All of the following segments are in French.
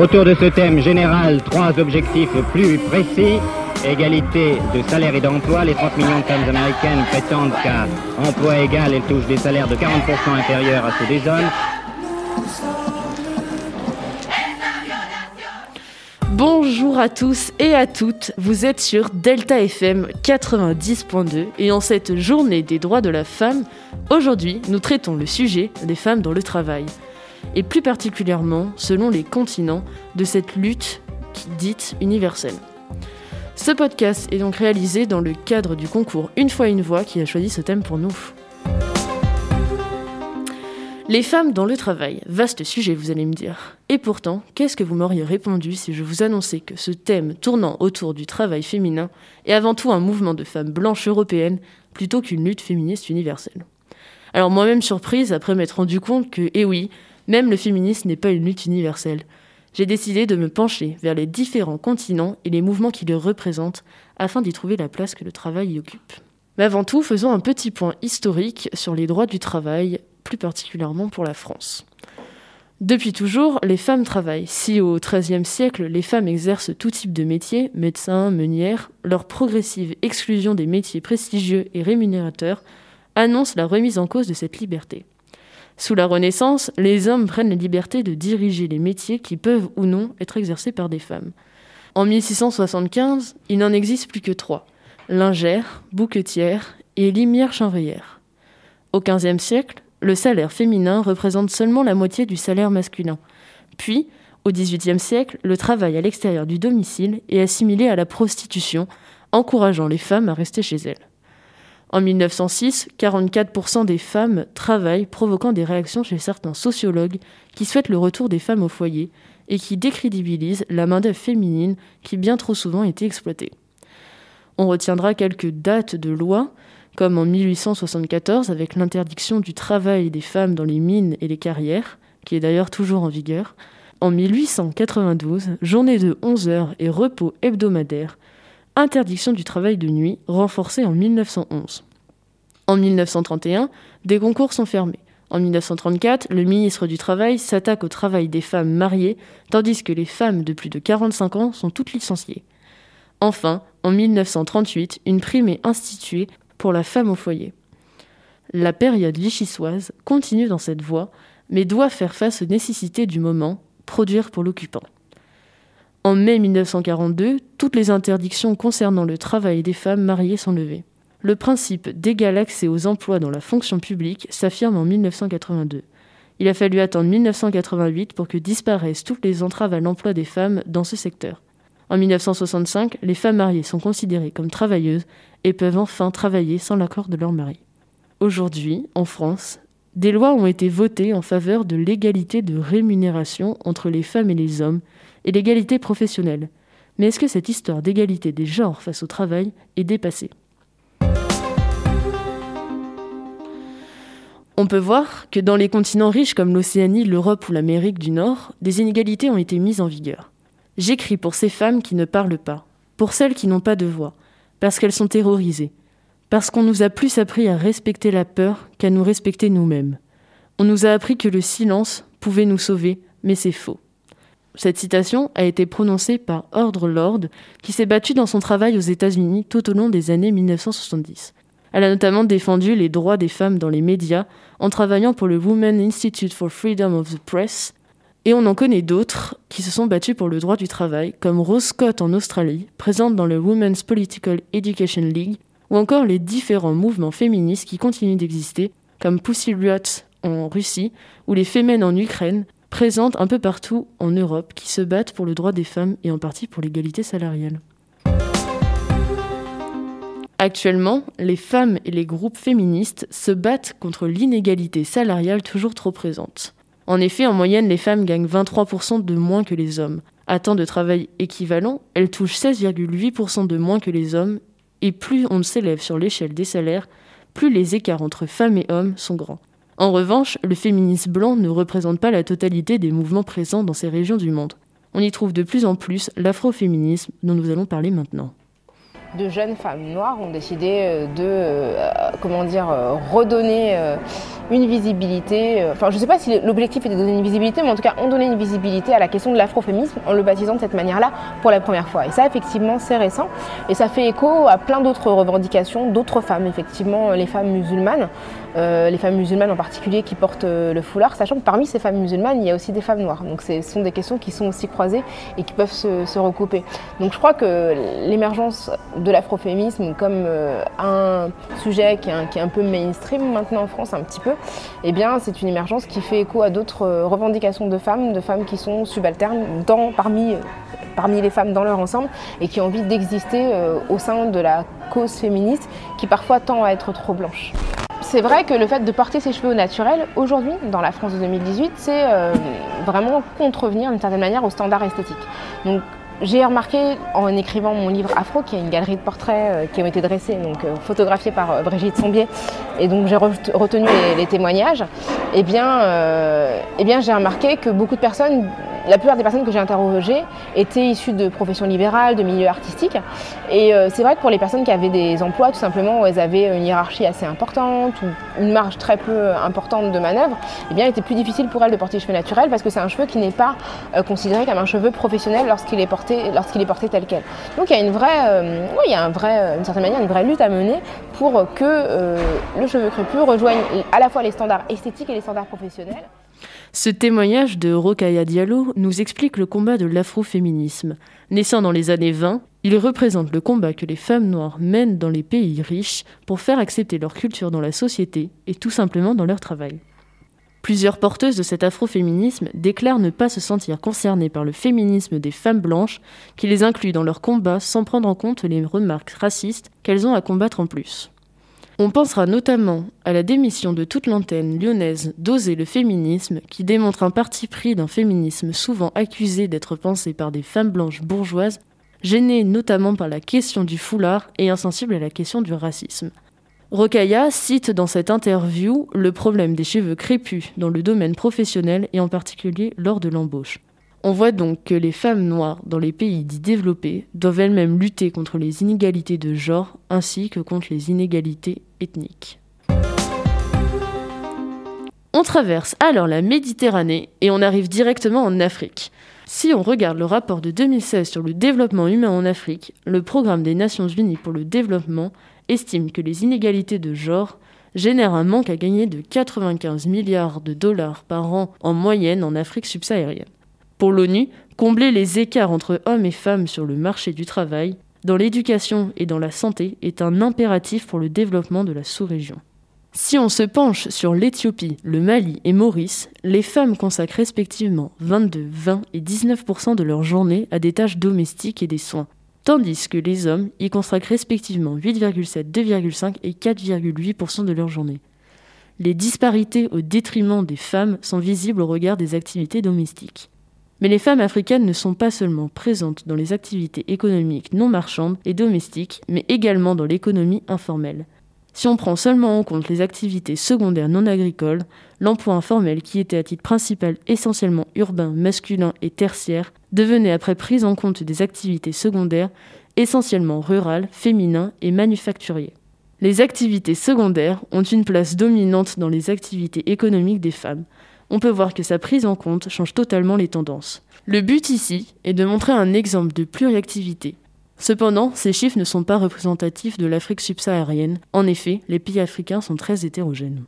Autour de ce thème général, trois objectifs plus précis. Égalité de salaire et d'emploi. Les 30 millions de femmes américaines prétendent qu'à emploi égal, elles touchent des salaires de 40% inférieurs à ceux des hommes. Bonjour à tous et à toutes, vous êtes sur Delta FM 90.2 et en cette journée des droits de la femme, aujourd'hui nous traitons le sujet des femmes dans le travail et plus particulièrement selon les continents de cette lutte dite universelle. Ce podcast est donc réalisé dans le cadre du concours Une fois une voix qui a choisi ce thème pour nous. Les femmes dans le travail, vaste sujet vous allez me dire. Et pourtant, qu'est-ce que vous m'auriez répondu si je vous annonçais que ce thème tournant autour du travail féminin est avant tout un mouvement de femmes blanches européennes plutôt qu'une lutte féministe universelle? Alors moi-même surprise après m'être rendu compte que, eh oui, même le féminisme n'est pas une lutte universelle j'ai décidé de me pencher vers les différents continents et les mouvements qui le représentent afin d'y trouver la place que le travail y occupe. Mais avant tout, faisons un petit point historique sur les droits du travail, plus particulièrement pour la France. Depuis toujours, les femmes travaillent. Si au XIIIe siècle, les femmes exercent tout type de métiers, médecins, meunières, leur progressive exclusion des métiers prestigieux et rémunérateurs annonce la remise en cause de cette liberté. Sous la Renaissance, les hommes prennent la liberté de diriger les métiers qui peuvent ou non être exercés par des femmes. En 1675, il n'en existe plus que trois lingère, bouquetière et limière chanvrière. Au XVe siècle, le salaire féminin représente seulement la moitié du salaire masculin. Puis, au XVIIIe siècle, le travail à l'extérieur du domicile est assimilé à la prostitution, encourageant les femmes à rester chez elles. En 1906, 44% des femmes travaillent, provoquant des réactions chez certains sociologues qui souhaitent le retour des femmes au foyer et qui décrédibilisent la main-d'œuvre féminine qui bien trop souvent été exploitée. On retiendra quelques dates de loi, comme en 1874 avec l'interdiction du travail des femmes dans les mines et les carrières, qui est d'ailleurs toujours en vigueur. En 1892, journée de 11 heures et repos hebdomadaire, interdiction du travail de nuit, renforcée en 1911. En 1931, des concours sont fermés. En 1934, le ministre du Travail s'attaque au travail des femmes mariées, tandis que les femmes de plus de 45 ans sont toutes licenciées. Enfin, en 1938, une prime est instituée pour la femme au foyer. La période vichysoise continue dans cette voie, mais doit faire face aux nécessités du moment, produire pour l'occupant. En mai 1942, toutes les interdictions concernant le travail des femmes mariées sont levées. Le principe d'égal accès aux emplois dans la fonction publique s'affirme en 1982. Il a fallu attendre 1988 pour que disparaissent toutes les entraves à l'emploi des femmes dans ce secteur. En 1965, les femmes mariées sont considérées comme travailleuses et peuvent enfin travailler sans l'accord de leur mari. Aujourd'hui, en France, des lois ont été votées en faveur de l'égalité de rémunération entre les femmes et les hommes et l'égalité professionnelle. Mais est-ce que cette histoire d'égalité des genres face au travail est dépassée? On peut voir que dans les continents riches comme l'Océanie, l'Europe ou l'Amérique du Nord, des inégalités ont été mises en vigueur. J'écris pour ces femmes qui ne parlent pas, pour celles qui n'ont pas de voix, parce qu'elles sont terrorisées, parce qu'on nous a plus appris à respecter la peur qu'à nous respecter nous-mêmes. On nous a appris que le silence pouvait nous sauver, mais c'est faux. Cette citation a été prononcée par Ordre Lord, qui s'est battu dans son travail aux États-Unis tout au long des années 1970. Elle a notamment défendu les droits des femmes dans les médias en travaillant pour le Women Institute for Freedom of the Press. Et on en connaît d'autres qui se sont battus pour le droit du travail, comme Rose Scott en Australie, présente dans le Women's Political Education League, ou encore les différents mouvements féministes qui continuent d'exister, comme Pussy Riot en Russie ou les Femmes en Ukraine, présentes un peu partout en Europe qui se battent pour le droit des femmes et en partie pour l'égalité salariale. Actuellement, les femmes et les groupes féministes se battent contre l'inégalité salariale toujours trop présente. En effet, en moyenne, les femmes gagnent 23% de moins que les hommes. À temps de travail équivalent, elles touchent 16,8% de moins que les hommes, et plus on s'élève sur l'échelle des salaires, plus les écarts entre femmes et hommes sont grands. En revanche, le féminisme blanc ne représente pas la totalité des mouvements présents dans ces régions du monde. On y trouve de plus en plus l'afroféminisme dont nous allons parler maintenant. de jeunes femmes noires ont décidé de, comment dire, redonner une visibilité. Enfin, je ne sais pas si l'objectif était de donner une visibilité, mais en tout cas, on donnait une visibilité à la question de l'afroféminisme en le baptisant de cette manière-là pour la première fois. Et ça, effectivement, c'est récent. Et ça fait écho à plein d'autres revendications d'autres femmes, effectivement, les femmes musulmanes, euh, les femmes musulmanes en particulier qui portent euh, le foulard, sachant que parmi ces femmes musulmanes, il y a aussi des femmes noires. Donc, ce sont des questions qui sont aussi croisées et qui peuvent se, recouper. Donc, je crois que l'émergence de l'afroféminisme comme euh, un sujet qui est un, peu mainstream maintenant en France, un petit peu, eh bien, c'est une émergence qui fait écho à d'autres revendications de femmes, de femmes qui sont subalternes dans, parmi parmi les femmes dans leur ensemble et qui ont envie d'exister au sein de la cause féministe qui parfois tend à être trop blanche. C'est vrai que le fait de porter ses cheveux au naturel, aujourd'hui, dans la France de 2018, c'est euh, vraiment contrevenir d'une certaine manière aux standards esthétiques. Donc j'ai remarqué en écrivant mon livre Afro, qui est une galerie de portraits euh, qui ont été dressés, donc photographiés par Brigitte Sombier, et donc j'ai retenu les, témoignages, et eh bien, eh bien j'ai remarqué que beaucoup de personnes la plupart des personnes que j'ai interrogées étaient issues de professions libérales, de milieux artistiques. Et euh, c'est vrai que pour les personnes qui avaient des emplois, tout simplement, où elles avaient une hiérarchie assez importante ou une marge très peu importante de manœuvre, eh bien, il était plus difficile pour elles de porter des cheveux naturels parce que c'est un cheveu qui n'est pas euh, considéré comme un cheveu professionnel lorsqu'il est porté, tel quel. Donc il y a une vraie, euh, il y a une certaine manière, une vraie lutte à mener pour que le cheveu crépus rejoigne à la fois les standards esthétiques et les standards professionnels. Ce témoignage de Rokaya Diallo nous explique le combat de l'afroféminisme. Naissant dans les années 20, il représente le combat que les femmes noires mènent dans les pays riches pour faire accepter leur culture dans la société et tout simplement dans leur travail. Plusieurs porteuses de cet afroféminisme déclarent ne pas se sentir concernées par le féminisme des femmes blanches qui les inclut dans leur combat sans prendre en compte les remarques racistes qu'elles ont à combattre en plus. On pensera notamment à la démission de toute l'antenne lyonnaise d'oser le féminisme, qui démontre un parti pris d'un féminisme souvent accusé d'être pensé par des femmes blanches bourgeoises, gênées notamment par la question du foulard et insensibles à la question du racisme. Rokaya cite dans cette interview le problème des cheveux crépus dans le domaine professionnel et en particulier lors de l'embauche. On voit donc que les femmes noires dans les pays dits développés doivent elles-mêmes lutter contre les inégalités de genre ainsi que contre les inégalités ethniques. On traverse alors la Méditerranée et on arrive directement en Afrique. Si on regarde le rapport de 2016 sur le développement humain en Afrique, le programme des Nations Unies pour le développement estime que les inégalités de genre génèrent un manque à gagner de 95 milliards de dollars par an en moyenne en Afrique subsaharienne. Pour l'ONU, combler les écarts entre hommes et femmes sur le marché du travail, dans l'éducation et dans la santé est un impératif pour le développement de la sous-région. Si on se penche sur l'Éthiopie, le Mali et Maurice, les femmes consacrent respectivement 22, 20 et 19% de leur journée à des tâches domestiques et des soins, tandis que les hommes y consacrent respectivement 8,7, 2,5 et 4,8% de leur journée. Les disparités au détriment des femmes sont visibles au regard des activités domestiques. Mais les femmes africaines ne sont pas seulement présentes dans les activités économiques non marchandes et domestiques, mais également dans l'économie informelle. Si on prend seulement en compte les activités secondaires non agricoles, l'emploi informel qui était à titre principal essentiellement urbain, masculin et tertiaire, devenait après prise en compte des activités secondaires essentiellement rurales, féminins et manufacturiers. Les activités secondaires ont une place dominante dans les activités économiques des femmes, on peut voir que sa prise en compte change totalement les tendances. Le but ici est de montrer un exemple de pluriactivité. Cependant, ces chiffres ne sont pas représentatifs de l'Afrique subsaharienne. En effet, les pays africains sont très hétérogènes.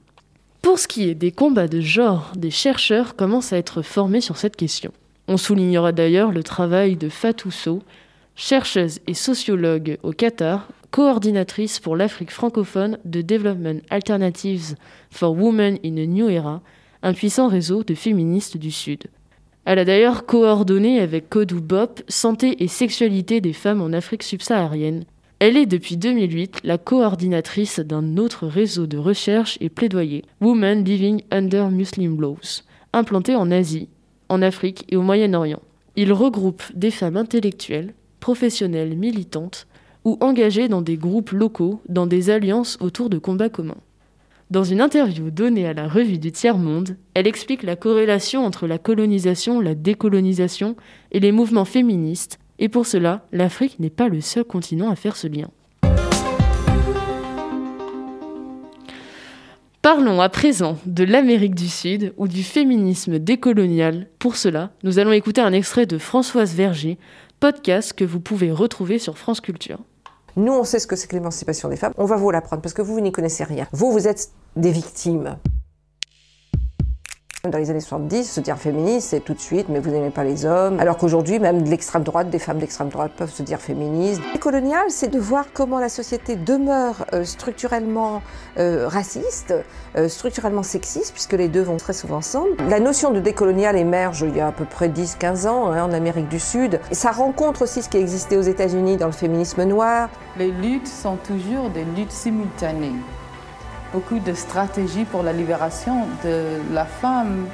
Pour ce qui est des combats de genre, des chercheurs commencent à être formés sur cette question. On soulignera d'ailleurs le travail de Fatou Sow, chercheuse et sociologue au Qatar, coordinatrice pour l'Afrique francophone de Development Alternatives for Women in a New Era, un puissant réseau de féministes du Sud. Elle a d'ailleurs coordonné avec Kodou Bop Santé et sexualité des femmes en Afrique subsaharienne. Elle est depuis 2008 la coordinatrice d'un autre réseau de recherche et plaidoyer, Women Living Under Muslim Laws, implanté en Asie, en Afrique et au Moyen-Orient. Il regroupe des femmes intellectuelles, professionnelles militantes ou engagées dans des groupes locaux, dans des alliances autour de combats communs. Dans une interview donnée à la revue du Tiers-Monde, elle explique la corrélation entre la colonisation, la décolonisation et les mouvements féministes Et pour cela, l'Afrique n'est pas le seul continent à faire ce lien. Parlons à présent de l'Amérique du Sud ou du féminisme décolonial. Pour cela, nous allons écouter un extrait de Françoise Verger, podcast que vous pouvez retrouver sur France Culture. Nous, on sait ce que c'est que l'émancipation des femmes. On va vous l'apprendre parce que vous, vous n'y connaissez rien. Vous, vous êtes des victimes. Dans les années 70, se dire féministe, c'est tout de suite, mais vous n'aimez pas les hommes. Alors qu'aujourd'hui, même de l'extrême droite, des femmes d'extrême droite peuvent se dire féministes. Colonial, c'est de voir comment la société demeure euh, structurellement euh, raciste, euh, structurellement sexiste, puisque les deux vont très souvent ensemble. La notion de décolonial émerge il y a à peu près 10-15 ans hein, en Amérique du Sud. Et ça rencontre aussi ce qui existait aux États-Unis dans le féminisme noir. Les luttes sont toujours des luttes simultanées beaucoup de stratégies pour la libération de la femme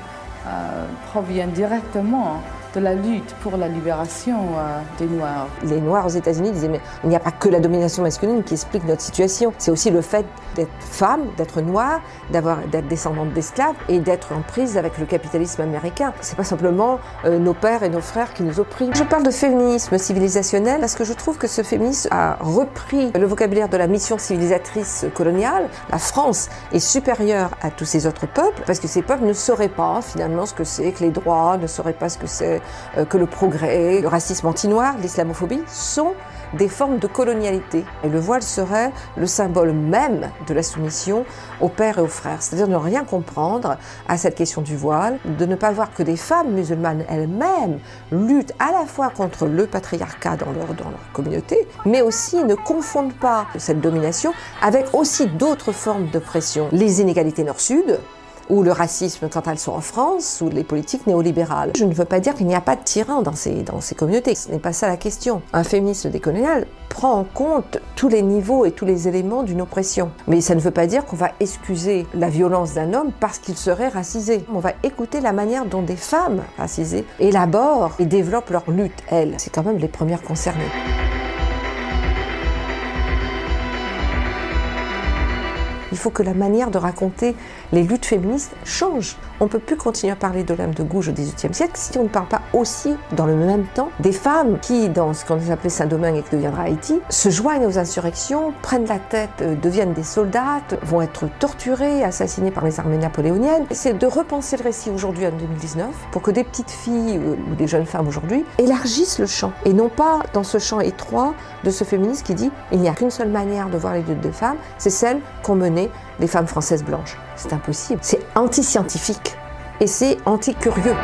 euh, proviennent directement de la lutte pour la libération euh, des Noirs. Les Noirs aux États-Unis disaient mais il n'y a pas que la domination masculine qui explique notre situation. C'est aussi le fait d'être femme, d'être noire, d'avoir d'être descendante d'esclaves et d'être en prise avec le capitalisme américain. C'est pas simplement euh, nos pères et nos frères qui nous oppriment. Je parle de féminisme civilisationnel parce que je trouve que ce féminisme a repris le vocabulaire de la mission civilisatrice coloniale. La France est supérieure à tous ces autres peuples parce que ces peuples ne sauraient pas finalement ce que c'est que les droits, ne sauraient pas ce que c'est que le progrès, le racisme anti-noir, l'islamophobie sont des formes de colonialité. Et le voile serait le symbole même de la soumission aux pères et aux frères. C'est-à-dire ne rien comprendre à cette question du voile, de ne pas voir que des femmes musulmanes elles-mêmes luttent à la fois contre le patriarcat dans leur, dans leur communauté, mais aussi ne confondent pas cette domination avec aussi d'autres formes d'oppression. Les inégalités nord-sud, ou le racisme quand elles sont en France, ou les politiques néolibérales. Je ne veux pas dire qu'il n'y a pas de tyrans dans ces, dans ces communautés, ce n'est pas ça la question. Un féminisme décolonial prend en compte tous les niveaux et tous les éléments d'une oppression. Mais ça ne veut pas dire qu'on va excuser la violence d'un homme parce qu'il serait racisé. On va écouter la manière dont des femmes racisées élaborent et développent leur lutte, elles. C'est quand même les premières concernées. Il faut que la manière de raconter les luttes féministes change. On ne peut plus continuer à parler de l'âme de gauche au XVIIIe siècle si on ne parle pas aussi, dans le même temps, des femmes qui, dans ce qu'on appelait Saint-Domingue et qui deviendra Haïti, se joignent aux insurrections, prennent la tête, euh, deviennent des soldats, vont être torturées, assassinées par les armées napoléoniennes. C'est de repenser le récit aujourd'hui en 2019 pour que des petites filles euh, ou des jeunes femmes aujourd'hui élargissent le champ et non pas dans ce champ étroit de ce féminisme qui dit il n'y a qu'une seule manière de voir les luttes des femmes, c'est celle qu'ont les femmes françaises blanches. C'est impossible. C'est anti-scientifique et c'est anti-curieux.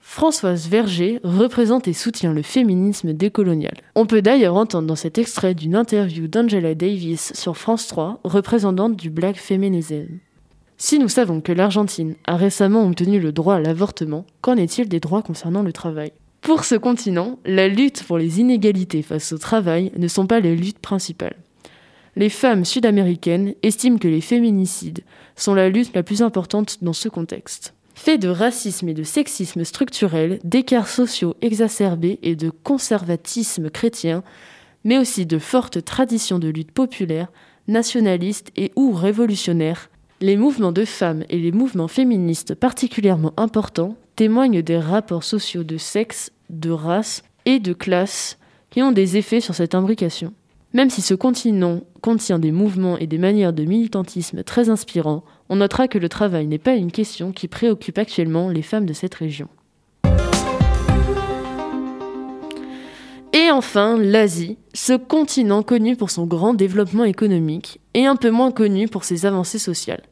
Françoise Verger représente et soutient le féminisme décolonial. On peut d'ailleurs entendre dans cet extrait d'une interview d'Angela Davis sur France 3, représentante du Black Feminism. Si nous savons que l'Argentine a récemment obtenu le droit à l'avortement, qu'en est-il des droits concernant le travail? Pour ce continent, la lutte pour les inégalités face au travail ne sont pas les luttes principales les femmes sud-américaines estiment que les féminicides sont la lutte la plus importante dans ce contexte. Fait de racisme et de sexisme structurel, d'écarts sociaux exacerbés et de conservatisme chrétien, mais aussi de fortes traditions de lutte populaire, nationalistes et ou révolutionnaires, les mouvements de femmes et les mouvements féministes particulièrement importants témoignent des rapports sociaux de sexe, de race et de classe qui ont des effets sur cette imbrication. Même si ce continent contient des mouvements et des manières de militantisme très inspirants, on notera que le travail n'est pas une question qui préoccupe actuellement les femmes de cette région. Et enfin, l'Asie, ce continent connu pour son grand développement économique et un peu moins connu pour ses avancées sociales.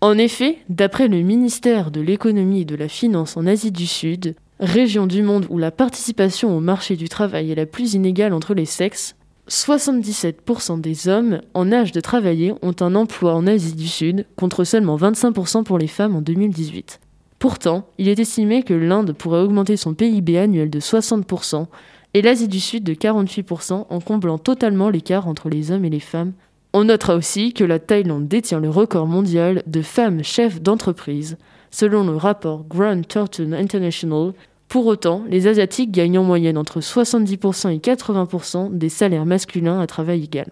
En effet, d'après le ministère de l'économie et de la finance en Asie du Sud, région du monde où la participation au marché du travail est la plus inégale entre les sexes, 77% des hommes en âge de travailler ont un emploi en Asie du Sud, contre seulement 25% pour les femmes en 2018. Pourtant, il est estimé que l'Inde pourrait augmenter son PIB annuel de 60% et l'Asie du Sud de 48% en comblant totalement l'écart entre les hommes et les femmes. On notera aussi que la Thaïlande détient le record mondial de femmes chefs d'entreprise, selon le rapport Grand Thornton International, pour autant, les Asiatiques gagnent en moyenne entre 70% et 80% des salaires masculins à travail égal.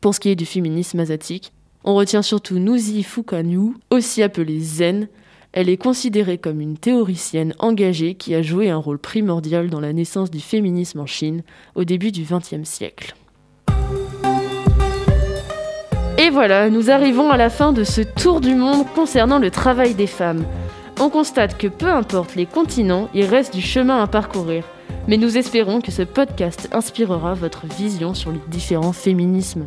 Pour ce qui est du féminisme asiatique, on retient surtout Nuzi Fukanyu, aussi appelée Zen. Elle est considérée comme une théoricienne engagée qui a joué un rôle primordial dans la naissance du féminisme en Chine au début du XXe siècle. Et voilà, nous arrivons à la fin de ce tour du monde concernant le travail des femmes. On constate que peu importe les continents, il reste du chemin à parcourir. Mais nous espérons que ce podcast inspirera votre vision sur les différents féminismes.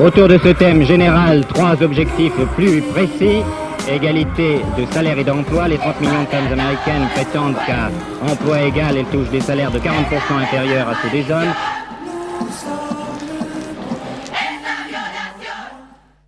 Autour de ce thème général, trois objectifs plus précis. Égalité de salaire et d'emploi. Les 30 millions de femmes américaines prétendent qu'à emploi égal, elles touchent des salaires de 40% inférieurs à ceux des hommes.